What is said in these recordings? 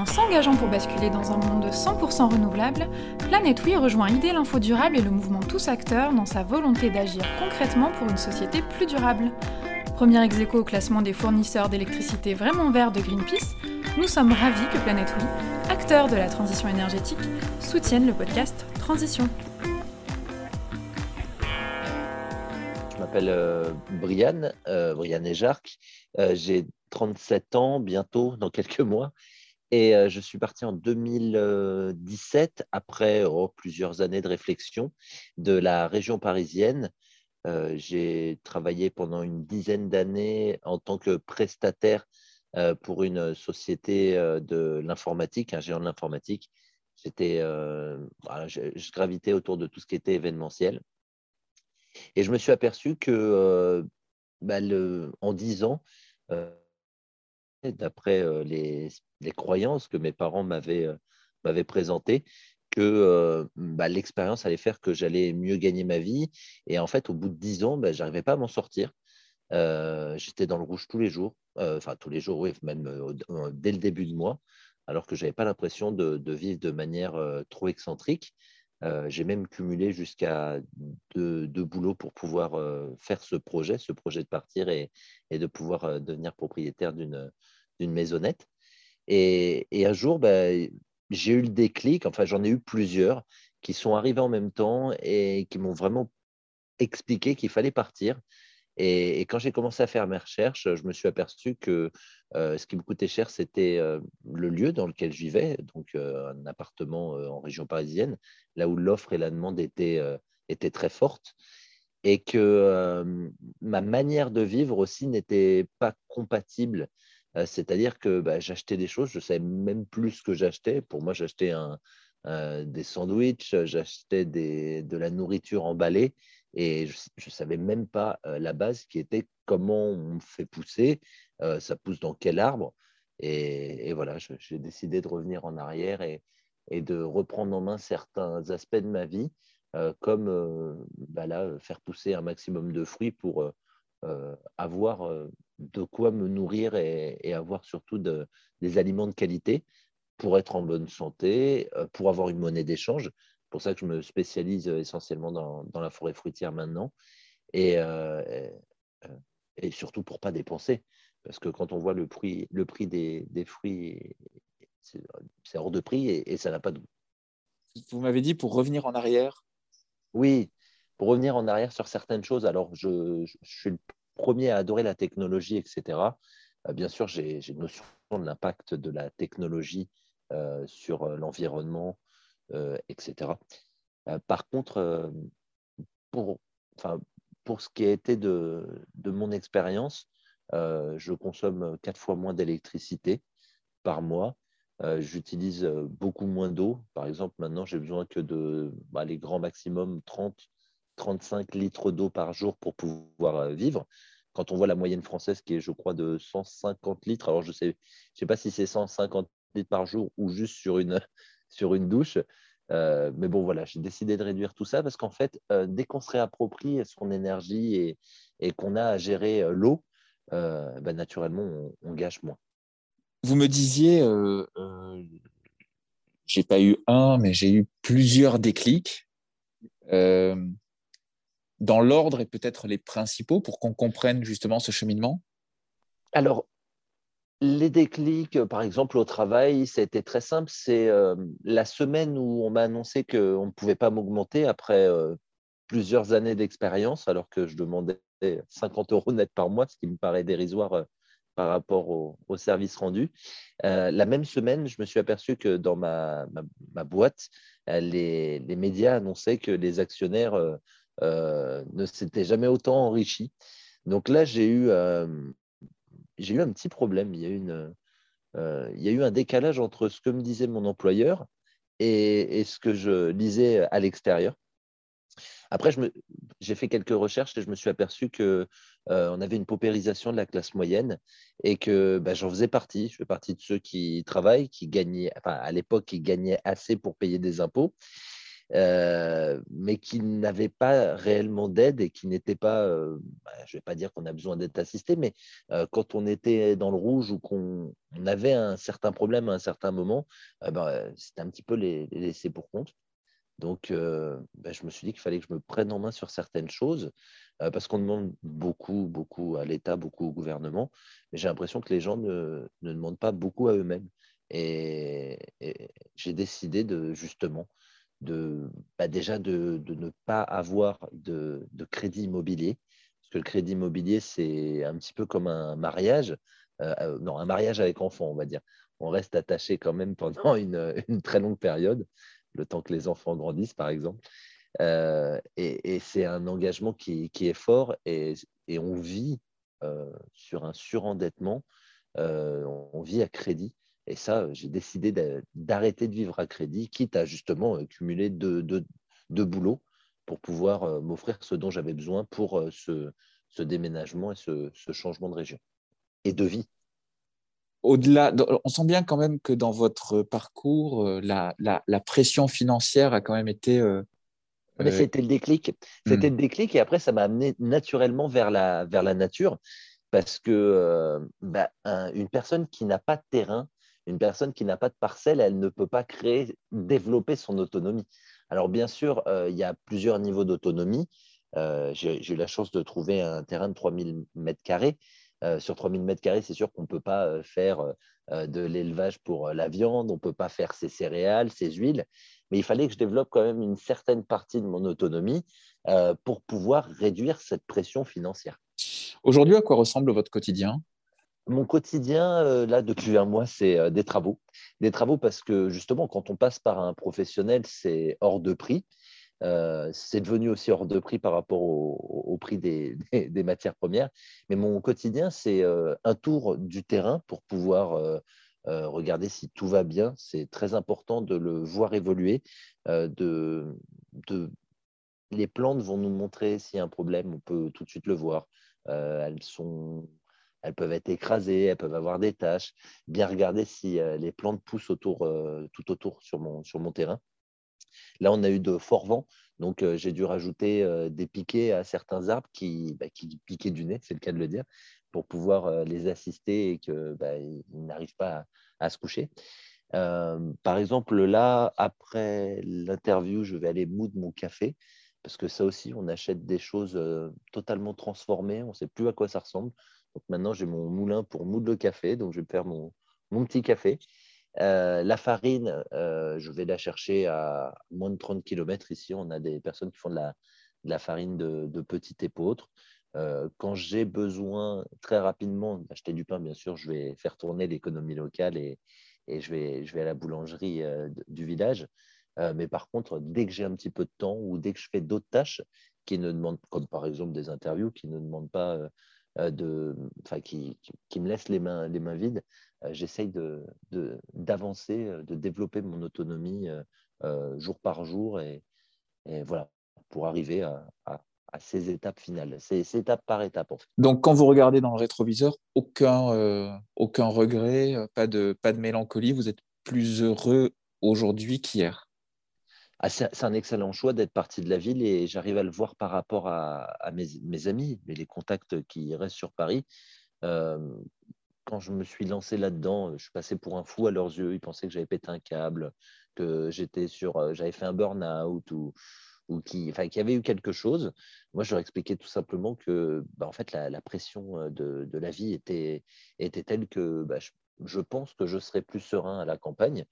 En s'engageant pour basculer dans un monde 100% renouvelable, Planète Oui rejoint idée l'Info Durable et le mouvement Tous Acteurs dans sa volonté d'agir concrètement pour une société plus durable. Premier ex au classement des fournisseurs d'électricité vraiment verts de Greenpeace, nous sommes ravis que Planète Oui, acteur de la transition énergétique, soutienne le podcast Transition. Je m'appelle euh, Brianne, euh, Brianne Ejarc. Euh, j'ai 37 ans bientôt, dans quelques mois. Et euh, je suis parti en 2017, après oh, plusieurs années de réflexion, de la région parisienne. Euh, j'ai travaillé pendant une dizaine d'années en tant que prestataire euh, pour une société de l'informatique, un géant de l'informatique. J'étais, je, gravitais autour de tout ce qui était événementiel. Et je me suis aperçu que bah, en dix ans, d'après les, croyances que mes parents m'avaient présentées, que bah, l'expérience allait faire que j'allais mieux gagner ma vie. Et en fait, au bout de dix ans, bah, je n'arrivais pas à m'en sortir. J'étais dans le rouge tous les jours, enfin tous les jours, oui, même dès le début de mois, alors que je n'avais pas l'impression de, vivre de manière trop excentrique. J'ai même cumulé jusqu'à deux, boulots pour pouvoir faire ce projet, ce projet de partir et, et de pouvoir devenir propriétaire d'une maisonnette. Et, un jour, bah, j'ai eu le déclic, enfin j'en ai eu plusieurs qui sont arrivés en même temps et qui m'ont vraiment expliqué qu'il fallait partir. Et, quand j'ai commencé à faire mes recherches, je me suis aperçu que euh, ce qui me coûtait cher, c'était euh, le lieu dans lequel je vivais, donc euh, un appartement en région parisienne, là où l'offre et la demande étaient, étaient très fortes, et que ma manière de vivre aussi n'était pas compatible. C'est-à-dire que bah, j'achetais des choses, je ne savais même plus ce que j'achetais. Pour moi, j'achetais des sandwichs, j'achetais de la nourriture emballée et je ne savais même pas euh, la base qui était comment on fait pousser, euh, ça pousse dans quel arbre. Et, voilà, j'ai décidé de revenir en arrière et, de reprendre en main certains aspects de ma vie, comme bah faire pousser un maximum de fruits pour avoir de quoi me nourrir et, avoir surtout des aliments de qualité pour être en bonne santé, euh, pour avoir une monnaie d'échange. C'est pour ça que je me spécialise essentiellement dans, la forêt fruitière maintenant. Et, euh, et, surtout pour pas dépenser. Parce que quand on voit le prix, le prix des, fruits, c'est hors de prix et, ça n'a pas de Vous m'avez dit pour revenir en arrière Oui, pour revenir en arrière sur certaines choses. Alors, je, je, je suis le premier à adorer la technologie, etc. Euh, bien sûr, j'ai une notion de l'impact de la technologie euh, sur euh, l'environnement, etc. par contre, pour, enfin, pour ce qui a été de, de mon expérience, je consomme quatre fois moins d'électricité par mois. J'utilise beaucoup moins d'eau. Par exemple, maintenant, j'ai besoin que de bah, les grands maximum 30 35 litres d'eau par jour pour pouvoir vivre quand on voit la moyenne française qui est, je crois, de 150 litres, alors je ne sais, je sais pas si c'est 150 litres par jour ou juste sur une, sur une douche. Euh, mais bon, voilà, j'ai décidé de réduire tout ça parce qu'en fait, euh, dès qu'on se réapproprie son énergie et, et qu'on a à gérer euh, l'eau, ben, naturellement, on, on, gâche moins. Vous me disiez, j'ai pas eu un, mais j'ai eu plusieurs déclics dans l'ordre et peut-être les principaux pour qu'on comprenne justement ce cheminement? Alors, les déclics, par exemple, au travail, c'était très simple. C'est euh, la semaine où on m'a annoncé qu'on ne pouvait pas m'augmenter après euh, plusieurs années d'expérience, alors que je demandais 50 euros net par mois, ce qui me paraît dérisoire euh, par rapport au, service rendu. la même semaine, je me suis aperçu que dans ma, boîte, les, médias annonçaient que les actionnaires euh, ne s'était jamais autant enrichi. Donc là, j'ai eu, euh, j'ai eu un petit problème. Il y, a eu une, euh, il y a eu un décalage entre ce que me disait mon employeur et, ce que je lisais à l'extérieur. Après, j'ai fait quelques recherches et je me suis aperçu qu'on on avait une paupérisation de la classe moyenne et que bah, j'en faisais partie. Je fais partie de ceux qui travaillent, qui gagnaient, enfin, à l'époque, qui gagnaient assez pour payer des impôts mais qui n'avaient pas réellement d'aide et qui n'étaient pas, bah, je ne vais pas dire qu'on a besoin d'être assisté, mais quand on était dans le rouge ou qu'on avait un certain problème à un certain moment, bah, c'était un petit peu les, laisser pour compte. Donc, bah, je me suis dit qu'il fallait que je me prenne en main sur certaines choses, parce qu'on demande beaucoup, beaucoup à l'État, beaucoup au gouvernement, mais j'ai l'impression que les gens ne, ne, demandent pas beaucoup à eux-mêmes. Et, j'ai décidé de justement de bah, déjà de, ne pas avoir de, crédit immobilier, parce que le crédit immobilier, c'est un petit peu comme un mariage, euh, euh, non, un mariage avec enfant, on va dire. On reste attaché quand même pendant une, très longue période, le temps que les enfants grandissent, par exemple. Euh, et, c'est un engagement qui, est fort et, on vit sur un surendettement, on vit à crédit. Et ça, j'ai décidé d'arrêter de vivre à crédit, quitte à justement euh, cumuler deux, boulots pour pouvoir euh, m'offrir ce dont j'avais besoin pour euh, ce, déménagement et ce, changement de région et de vie. Au-delà, on sent bien quand même que dans votre parcours, la, pression financière a quand même été. Mais c'était le déclic. C'était hmm. le déclic et après, ça m'a amené naturellement vers la, vers la nature parce que bah, une personne qui n'a pas de terrain, une personne qui n'a pas de parcelle, elle ne peut pas créer, développer son autonomie. Alors bien sûr, euh, il y a plusieurs niveaux d'autonomie. Euh, j'ai eu la chance de trouver un terrain de 3000 mètres carrés. Euh, sur 3000 mètres carrés, c'est sûr qu'on ne peut pas faire de l'élevage pour la viande, on ne peut pas faire ses céréales, ses huiles, mais il fallait que je développe quand même une certaine partie de mon autonomie pour pouvoir réduire cette pression financière. Aujourd'hui, à quoi ressemble votre quotidien? Mon quotidien, euh, là, depuis un mois, c'est euh, des travaux. Des travaux parce que justement, quand on passe par un professionnel, c'est hors de prix. Euh, c'est devenu aussi hors de prix par rapport au, prix des, matières premières. Mais mon quotidien, c'est un tour du terrain pour pouvoir regarder si tout va bien. C'est très important de le voir évoluer. les plantes vont nous montrer s'il y a un problème, on peut tout de suite le voir. elles sont elles peuvent être écrasées, elles peuvent avoir des taches. Bien regarder si euh, les plantes poussent euh, tout autour sur mon, terrain. Là, on a eu de forts vents, donc euh, j'ai dû rajouter des piquets à certains arbres qui, bah, qui piquaient du nez, c'est le cas de le dire, pour pouvoir les assister et qu'ils bah, n'arrivent pas à, se coucher. par exemple, là, après l'interview, je vais aller moudre mon café, parce que ça aussi, on achète des choses totalement transformées, on ne sait plus à quoi ça ressemble. Donc maintenant, j'ai mon moulin pour moudre le café. Donc, je vais faire mon, mon petit café. Euh, la farine, euh, je vais la chercher à moins de 30 km ici. On a des personnes qui font de la, farine de, de petit épeautre. Euh, quand j'ai besoin très rapidement d'acheter du pain, bien sûr, je vais faire tourner l'économie locale et, et, je, vais, je vais à la boulangerie du village. mais par contre, dès que j'ai un petit peu de temps ou dès que je fais d'autres tâches qui ne demandent, comme par exemple des interviews, qui ne demandent pas de, qui, qui, me laisse les mains, les mains vides, euh, j'essaye d'avancer, de, de, développer mon autonomie euh, jour par jour et, voilà, pour arriver à, ces étapes finales, ces, étape par étape. En fait. Donc, quand vous regardez dans le rétroviseur, aucun, aucun regret, pas de, pas de mélancolie, vous êtes plus heureux aujourd'hui qu'hier ah, c'est un excellent choix d'être parti de la ville et j'arrive à le voir par rapport à, mes, amis, mais les contacts qui restent sur Paris. Quand je me suis lancé là-dedans, je suis passé pour un fou à leurs yeux. Ils pensaient que j'avais pété un câble, que j'étais sur, euh, j'avais fait un burn-out ou, qui, qu'il y avait eu quelque chose. Moi, je leur expliquais tout simplement que, bah, en fait, la, pression euh, de, la vie était, était telle que bah, je, je, pense que je serais plus serein à la campagne.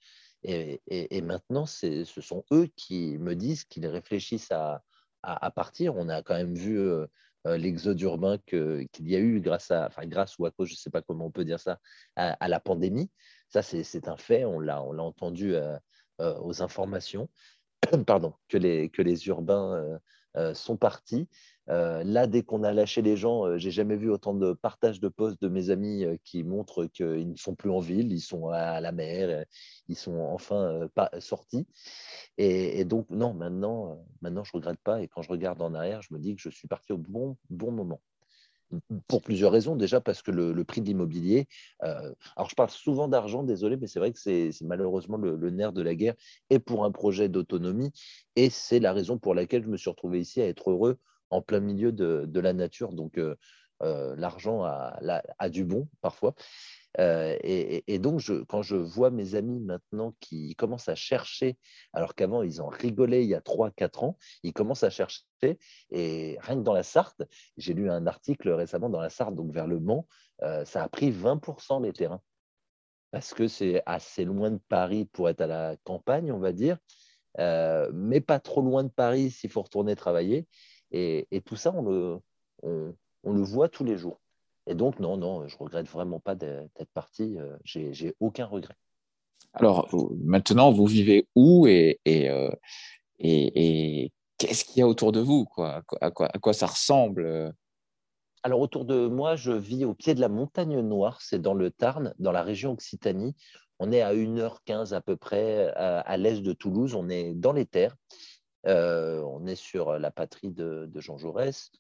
Et, maintenant, ce sont eux qui me disent qu'ils réfléchissent à, partir. On a quand même vu euh, euh, l'exode urbain qu'il y a eu grâce à, enfin grâce ou à cause, je ne sais pas comment on peut dire ça, à, la pandémie. Ça, c'est un fait. On l'a entendu euh, aux informations. Pardon, que les, que les urbains sont partis. Euh, là, dès qu'on a lâché les gens, euh, j'ai jamais vu autant de partage de postes de mes amis euh, qui montrent qu'ils ne sont plus en ville, ils sont à la mer, ils sont enfin pas sortis. Et, donc, non, maintenant, maintenant, je regrette pas. Et quand je regarde en arrière, je me dis que je suis parti au bon, bon moment. Pour plusieurs raisons. Déjà parce que le, prix de l'immobilier, euh, alors je parle souvent d'argent, désolé, mais c'est vrai que c'est malheureusement le, nerf de la guerre et pour un projet d'autonomie. Et c'est la raison pour laquelle je me suis retrouvé ici à être heureux en plein milieu de, la nature. Donc euh, euh, l'argent a, a, du bon parfois. Euh, et, donc, quand je vois mes amis maintenant qui commencent à chercher, alors qu'avant ils en rigolaient il y a 3-4 ans, ils commencent à chercher. Et rien que dans la Sarthe, j'ai lu un article récemment dans la Sarthe, donc vers le Mans, euh, ça a pris 20% les terrains. Parce que c'est assez loin de Paris pour être à la campagne, on va dire, euh, mais pas trop loin de Paris s'il faut retourner travailler. Et, tout ça, on le, on le voit tous les jours. Et donc, non, non, je regrette vraiment pas d'être parti. Euh, j'ai aucun regret. Alors, maintenant, vous vivez où et, euh, et, et, qu'est-ce qu'il y a autour de vous quoi? À, quoi, à quoi ça ressemble alors, autour de moi, je vis au pied de la montagne Noire, c'est dans le Tarn, dans la région Occitanie. On est à 1h15 à peu près à, l'est de Toulouse, on est dans les terres. Euh, on est sur la patrie de, Jean Jaurès.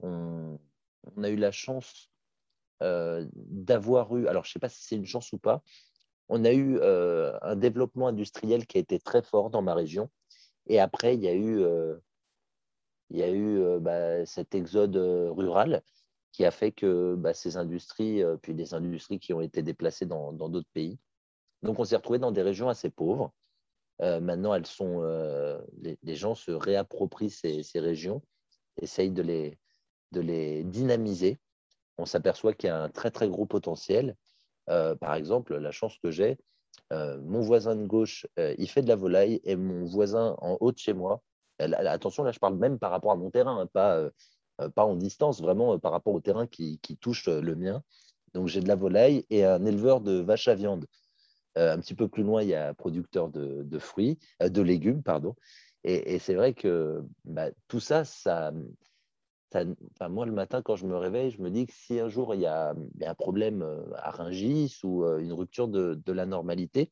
On, on, a eu la chance euh, d'avoir eu, alors je ne sais pas si c'est une chance ou pas, on a eu euh, un développement industriel qui a été très fort dans ma région. Et après, il y a eu, euh, il y a eu bah, cet exode rural qui a fait que bah, ces industries, puis des industries qui ont été déplacées dans d'autres pays. Donc, on s'est retrouvé dans des régions assez pauvres. maintenant, elles sont, les, gens se réapproprient ces, régions, essayent de les, de les dynamiser on s'aperçoit qu'il y a un très très gros potentiel. Euh, par exemple, la chance que j'ai, euh, mon voisin de gauche, euh, il fait de la volaille et mon voisin en haut de chez moi, attention, là je parle même par rapport à mon terrain, hein, pas, pas en distance, vraiment par rapport au terrain qui, touche le mien. Donc j'ai de la volaille et un éleveur de vaches à viande. un petit peu plus loin, il y a un producteur de, fruits, de légumes, pardon. Et, c'est vrai que bah, tout ça, ça, moi, le matin, quand je me réveille, je me dis que si un jour il y a, un problème euh, à Rungis ou euh, une rupture de, la normalité,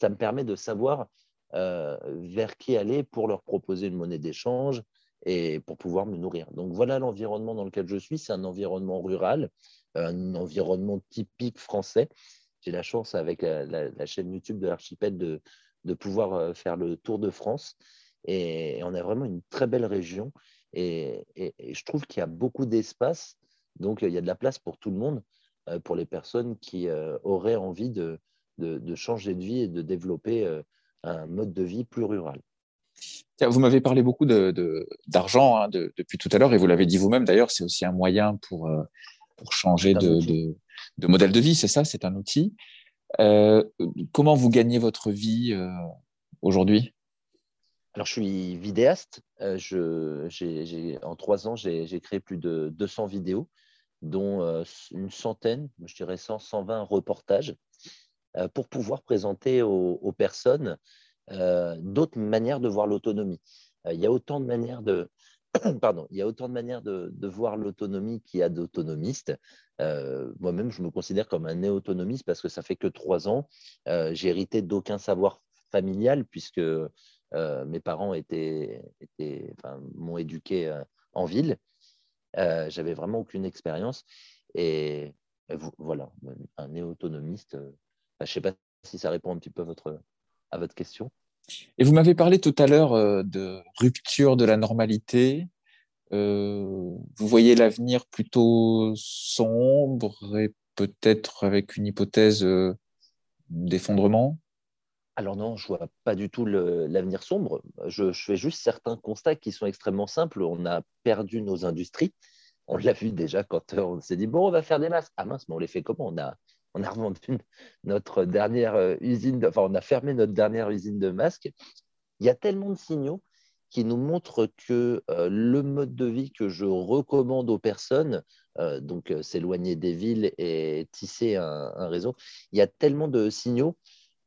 ça me permet de savoir euh, vers qui aller pour leur proposer une monnaie d'échange et pour pouvoir me nourrir. Donc voilà l'environnement dans lequel je suis. C'est un environnement rural, un environnement typique français. J'ai la chance avec la, chaîne YouTube de l'archipel de, de pouvoir faire le tour de France. Et on a vraiment une très belle région. Et, je trouve qu'il y a beaucoup d'espace, donc il y a de la place pour tout le monde, euh, pour les personnes qui euh, auraient envie de, de, changer de vie et de développer euh, un mode de vie plus rural. Vous m'avez parlé beaucoup d'argent hein, de, depuis tout à l'heure, et vous l'avez dit vous-même d'ailleurs, c'est aussi un moyen pour, pour changer de, de, modèle de vie, c'est ça, c'est un outil. comment vous gagnez votre vie aujourd'hui? Alors, je suis vidéaste. Euh, je, en trois ans, j'ai créé plus de 200 vidéos, dont euh, une centaine, je dirais 100, 120 reportages, euh, pour pouvoir présenter aux, personnes d'autres manières de voir l'autonomie. il y a autant de manières de, pardon, il y a autant de manières de, voir l'autonomie qu'il y a d'autonomistes. Moi-même, je me considère comme un néo-autonomiste parce que ça fait que trois ans. j'ai hérité d'aucun savoir familial puisque euh, mes parents m'ont éduqué euh, en ville. Euh, j'avais vraiment aucune expérience. Et, voilà, un néo-autonomiste. je ne sais pas si ça répond un petit peu à votre question. Et vous m'avez parlé tout à l'heure de rupture de la normalité. vous voyez l'avenir plutôt sombre et peut-être avec une hypothèse d'effondrement? Alors non, je vois pas du tout l'avenir sombre. Je, fais juste certains constats qui sont extrêmement simples. On a perdu nos industries. On l'a vu déjà quand euh, on s'est dit, bon, on va faire des masques. Ah mince, mais on les fait comment? On a, on a revendu notre dernière euh, usine, enfin, on a fermé notre dernière usine de masques. Il y a tellement de signaux qui nous montrent que euh, le mode de vie que je recommande aux personnes, donc s'éloigner des villes et tisser un, réseau, il y a tellement de signaux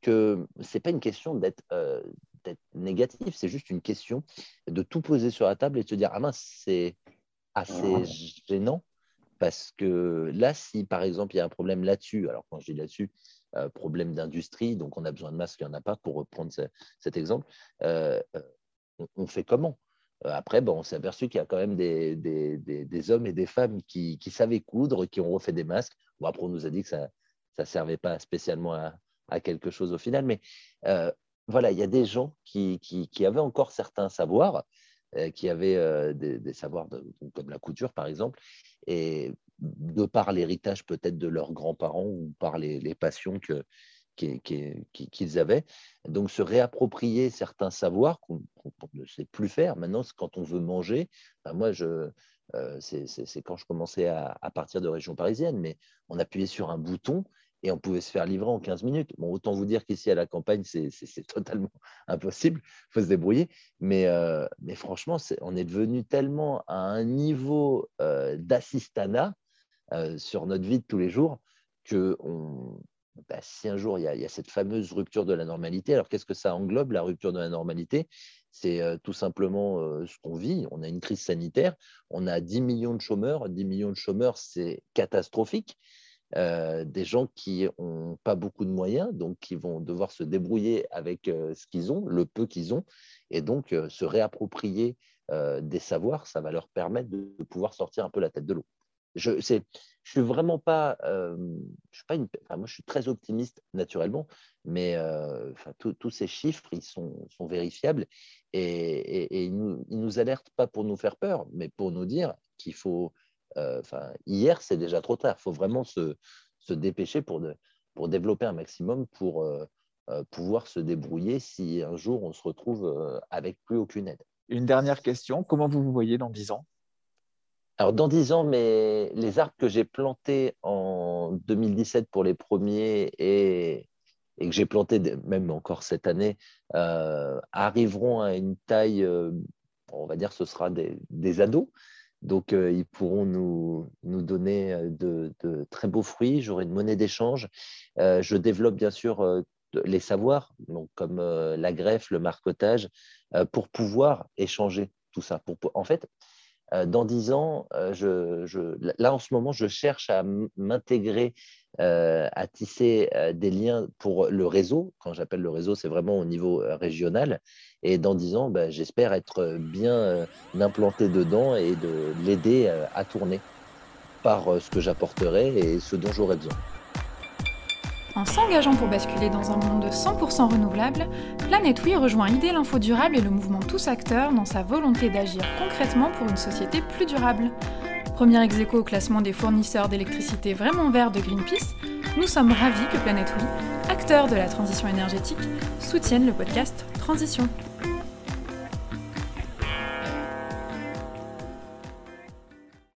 que ce n'est pas une question euh, d'être négatif, c'est juste une question de tout poser sur la table et de se dire Ah mince, c'est assez gênant. Parce que là, si par exemple il y a un problème là-dessus, alors quand je dis là-dessus, euh, problème d'industrie, donc on a besoin de masques, il n'y en a pas, pour reprendre cet exemple, euh, on, fait comment? Après, bon, on s'est aperçu qu'il y a quand même des, des, hommes et des femmes qui, qui, savaient coudre, qui ont refait des masques. Bon, après, on nous a dit que ça ne servait pas spécialement à, à, quelque chose au final. Mais voilà, il y a des gens qui, qui, avaient encore certains savoirs, qui avaient des, savoirs comme la couture, par exemple, et de par l'héritage peut-être de leurs grands-parents ou par les, passions que, qu'ils avaient. Donc, se réapproprier certains savoirs qu'on ne sait plus faire. Maintenant, quand on veut manger, moi, je, euh, c'est quand je commençais à, partir de région parisienne, mais on appuyait sur un bouton et on pouvait se faire livrer en 15 minutes. Bon, autant vous dire qu'ici à la campagne, c'est totalement impossible, il faut se débrouiller. Mais, euh, mais franchement, on est devenu tellement à un niveau euh, d'assistanat sur notre vie de tous les jours que on, bah, si un jour il y, a, cette fameuse rupture de la normalité, alors qu'est-ce que ça englobe, la rupture de la normalité? C'est euh, tout simplement euh, ce qu'on vit. On a une crise sanitaire, on a 10 millions de chômeurs. 10 millions de chômeurs, c'est catastrophique. Euh, des gens qui n'ont pas beaucoup de moyens, donc qui vont devoir se débrouiller avec ce qu'ils ont, le peu qu'ils ont, et donc se réapproprier des savoirs, ça va leur permettre de pouvoir sortir un peu la tête de l'eau. Je ne suis vraiment pas, euh, je suis pas une, moi je suis très optimiste naturellement, mais euh, tous ces chiffres ils sont, vérifiables et, et, ils, nous, nous, alertent pas pour nous faire peur, mais pour nous dire qu'il faut, euh, enfin hier c'est déjà trop tard, il faut vraiment se, se dépêcher pour, de, pour développer un maximum pour pouvoir se débrouiller si un jour on se retrouve avec plus aucune aide. Une dernière question, comment vous vous voyez dans 10 ans? Alors, dans 10 ans, mais les arbres que j'ai plantés en 2017 pour les premiers et, et que j'ai plantés même encore cette année euh, arriveront à une taille, euh, on va dire, ce sera des, des ados. Donc, euh, ils pourront nous, nous donner de, de, très beaux fruits. J'aurai une monnaie d'échange. je développe bien sûr les savoirs, donc comme la greffe, le marcotage, pour pouvoir échanger tout ça. Pour, en fait, euh, dans dix ans, euh, je, là en ce moment, je cherche à m'intégrer, euh, à tisser des liens pour le réseau. Quand j'appelle le réseau, c'est vraiment au niveau régional. Et dans dix ans, ben, j'espère être bien implanté dedans et de l'aider à tourner par ce que j'apporterai et ce dont j'aurai besoin. En s'engageant pour basculer dans un monde 100% renouvelable, Planète rejoint Idée l'Info Durable et le mouvement Tous Acteurs dans sa volonté d'agir concrètement pour une société plus durable. Premier ex au classement des fournisseurs d'électricité vraiment verts de Greenpeace, nous sommes ravis que Planète Oui, acteur de la transition énergétique, soutienne le podcast Transition.